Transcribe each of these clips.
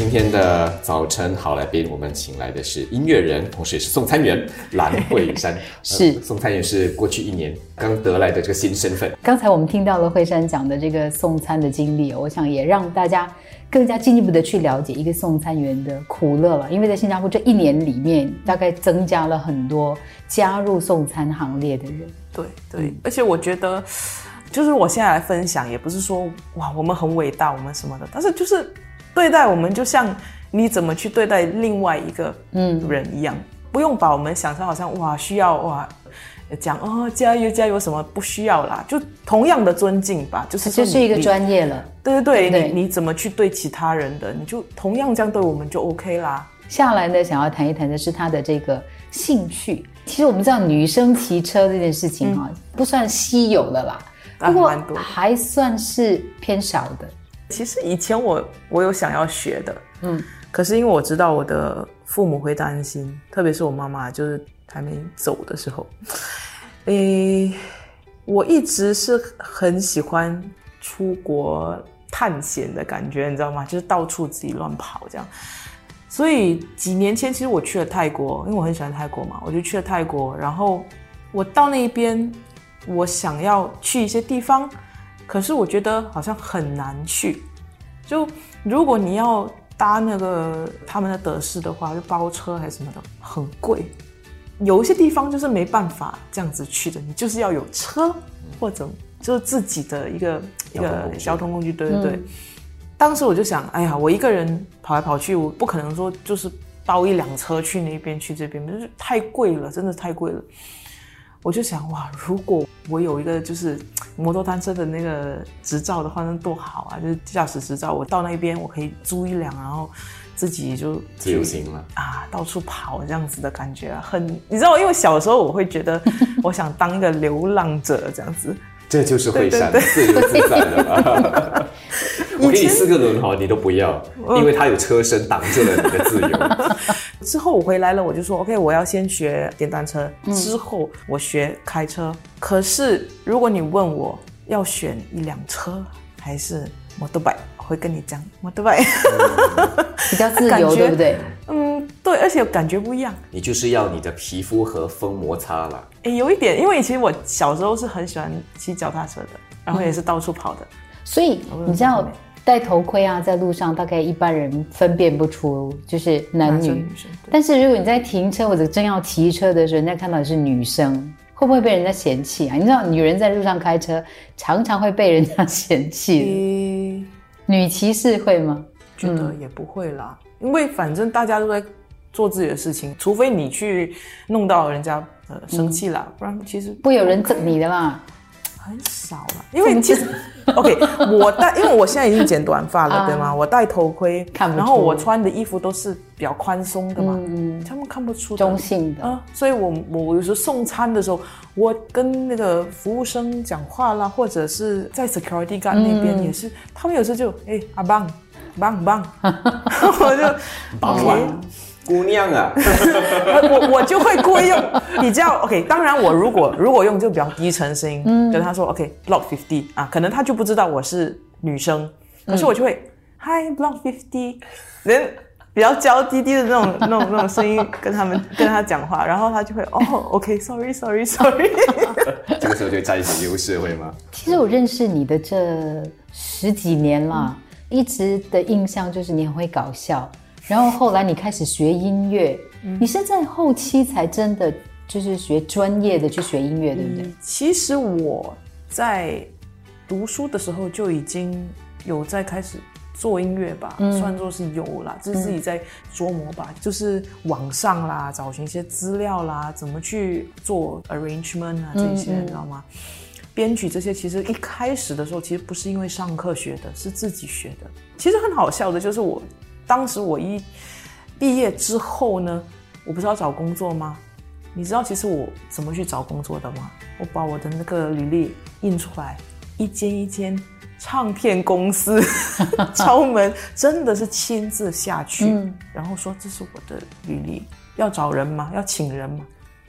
今天的早晨好来宾，我们请来的是音乐人，同时也是送餐员蓝慧珊。是呃送餐员是过去一年刚得来的这个新身份。刚才我们听到了慧珊讲的这个送餐的经历，我想也让大家更加进一步的去了解一个送餐员的苦乐了。因为在新加坡这一年里面，大概增加了很多加入送餐行列的人。对对，而且我觉得，就是我现在来分享，也不是说哇我们很伟大，我们什么的，但是就是对待我们就像你怎么去对待另外一个嗯人一样，不用把我们想成好像哇需要哇讲哦加油加油什么不需要啦，就同样的尊敬吧，就是说这就是一个你专业了。对对对，对你你怎么去对其他人的，你就同样这样对我们就 OK 啦。下来呢，想要谈一谈的是他的这个兴趣。其实我们知道女生骑车这件事情哈、不算稀有的啦，啊不过还算是偏少的。其实以前我我有想要学的，嗯，可是因为我知道我的父母会担心，特别是我妈妈，就是还没走的时候，诶，我一直是很喜欢出国探险的感觉，你知道吗？就是到处自己乱跑这样。所以几年前，其实我去了泰国，因为我很喜欢泰国嘛，我就去了泰国。然后我到那边，我想要去一些地方，可是我觉得好像很难去。就如果你要搭那个他们的德式的话，就包车还是什么的，很贵。有一些地方就是没办法这样子去的，你就是要有车或者就是自己的一个一个交通工具，对对对。当时我就想，哎呀，我一个人跑来跑去，我不可能说就是包一辆车去那边去这边，就是太贵了，真的太贵了。我就想，哇，如果我有一个就是摩托单车的那个执照的话，那多好啊！就是驾驶执照，我到那边我可以租一辆，然后自己就自由行了啊，到处跑这样子的感觉啊，很你知道，因为小时候我会觉得 我想当一个流浪者这样子，这就是会山对自由自在了吧？我给你四个轮哈，你都不要，因为它有车身挡住了你的自由。之后我回来了，我就说 OK，我要先学电单车，之后我学开车。可是如果你问我要选一辆车还是摩托我会跟你讲摩托 bike。比较自由，对不对？嗯，对，而且感觉不一样。你就是要你的皮肤和风摩擦了。诶，有一点，因为其实我小时候是很喜欢骑脚踏车的，然后也是到处跑的。所以你知道戴头盔啊，在路上大概一般人分辨不出就是男女男女生但是如果你在停车或者正要骑车的时候，人家看到你是女生，会不会被人家嫌弃啊？你知道女人在路上开车常常会被人家嫌弃女骑士会吗？觉得也不会啦，因为反正大家都在做自己的事情，除非你去弄到人家呃生气啦，不然其实不会有人整你的啦。很少了。因为其实 OK，我戴，因为我现在已经剪短发了，啊。对吗？我戴头盔，看不然后我穿的衣服都是比较宽松的嘛，嗯他们看不出的。中性的，啊，所以我我我有时候送餐的时候，我跟那个服务生讲话啦，或者是在 security guard 那边也是，他们有时候就哎阿棒棒棒，我就棒 OK 棒姑娘啊，我我就会故意用比较 OK。当然，我如果如果用就比较低沉声音，跟他说 OK block fifty 啊，可能他就不知道我是女生，可是我就会、Hi block fifty，人比较娇滴滴的那种 那种那种声音跟他们跟他讲话，然后他就会哦 OK sorry sorry sorry，这个时候就占一些优势，会吗？其实我认识你的这十几年啦，一直的印象就是你很会搞笑，然后后来你开始学音乐，你是在后期才真的就是学专业的去学音乐，对不对？其实我在读书的时候就已经有在开始做音乐吧，算作是有啦，就是自己在琢磨吧，就是网上啦，找寻一些资料啦，怎么去做 arrangement 啊这些，你知道吗？编曲这些其实一开始的时候，其实不是因为上课学的，是自己学的。其实很好笑的，就是我当时我一毕业之后呢，我不是要找工作吗？你知道其实我怎么去找工作的吗？我把我的那个履历印出来，一间一间唱片公司 敲门，真的是亲自下去，嗯然后说这是我的履历，要找人吗？要请人吗？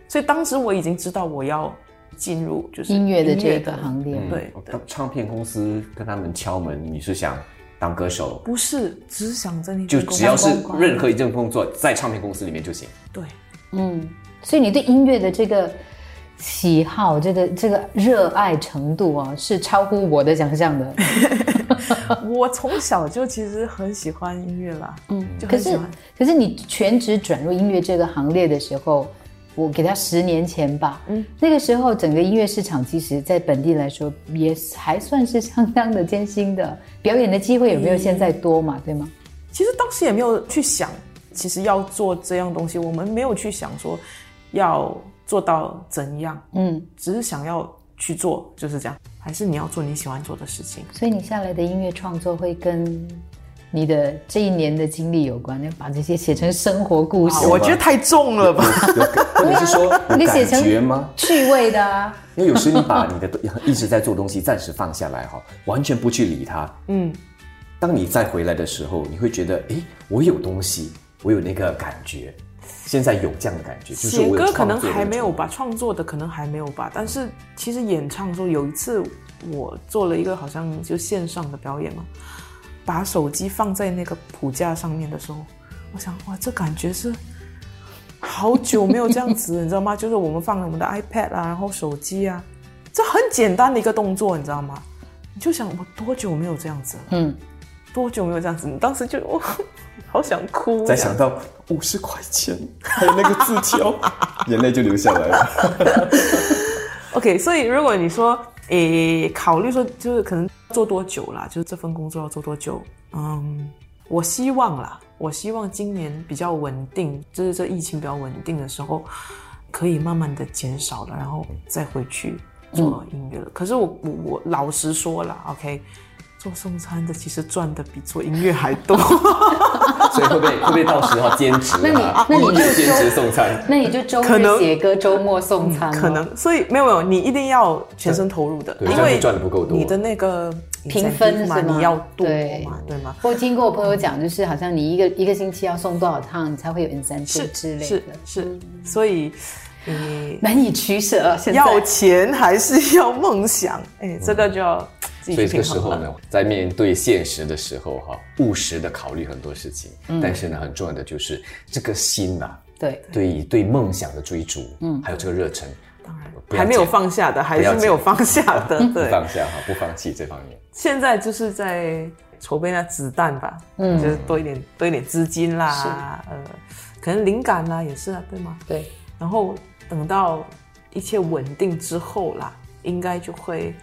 所以当时我已经知道我要进入就是音乐的这个行列，对嗯唱片公司跟他们敲门，你是想当歌手，不是，只想着你就只要是任何一件工作在唱片公司里面就行。对，嗯，所以你对音乐的这个喜好，这个这个热爱程度啊，是超乎我的想象的。我从小就其实很喜欢音乐啦，嗯，就可是很喜欢。可是你全职转入音乐这个行列的时候，我给他十年前吧，嗯，那个时候整个音乐市场其实在本地来说也还算是相当的艰辛的，表演的机会有没有现在多嘛？对吗？其实当时也没有去想，其实要做这样东西，我们没有去想说要做到怎样，嗯，只是想要去做，就是这样。还是你要做你喜欢做的事情。所以你下来的音乐创作会跟你的这一年的经历有关，要把这些写成生活故事，我觉得太重了吧？有或者是说你写成？趣味的啊。因为有时你把你的一直在做东西暂时放下来哈，完全不去理它。嗯，当你再回来的时候，你会觉得，哎，我有东西，我有那个感觉。现在有这样的感觉，就是写歌可能还没有冲吧，创作的可能还没有吧。但是其实演唱的时候，有一次我做了一个好像就线上的表演嘛，把手机放在那个谱架上面的时候，我想哇，这感觉是好久没有这样子，你知道吗？就是我们放了我们的 iPad 啊，然后手机啊，这很简单的一个动作，你知道吗？你就想我多久没有这样子了？嗯，多久没有这样子？你当时就哇，好想哭。再想到五十块钱，还有那个字条，眼泪就流下来了。OK，所以如果你说，诶，考虑说就是可能做多久啦，就是这份工作要做多久？嗯，我希望啦，我希望今年比较稳定，就是这疫情比较稳定的时候，可以慢慢的减少了，然后再回去做音乐了。可是我我我老实说了，OK，做送餐的其实赚的比做音乐还多。所以会不会会不会到时候兼职那你啊？那你就兼职送餐，那你就周可能日写歌，周末送餐、可。能，所以没有没有，你一定要全身投入的，因为就赚的不够多你的那个评分嘛，是吗你要多对嘛，对吗？我听过我朋友讲，就是好像你一个一个星期要送多少趟，你才会有 incentive 之类是的，是，所以，你，难以取舍。现在要钱还是要梦想？哎，这个就要所以。这个时候呢，在面对现实的时候哈，务实的考虑很多事情，嗯但是呢，很重要的就是这个心呐、对，对对梦想的追逐，嗯，还有这个热忱，当然还没有放下的，还是没有放下的。不对，放下哈，不放弃这方面。现在就是在筹备那子弹吧，嗯，就是多一点多一点资金啦，呃，可能灵感啦也是啊，对吗？对，然后等到一切稳定之后啦，应该就会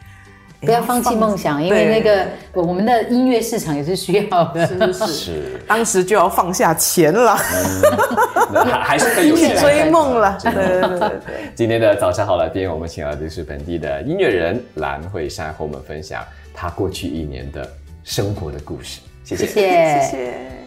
不要放弃梦想，因为那个我们的音乐市场也是需要的。是是是，是，当时就要放下钱了，那还还是可以 去追梦了。对对对对对。今天的早上好来宾，我们请到的是本地的音乐人蓝慧珊，和我们分享她过去一年的生活的故事。谢谢谢谢。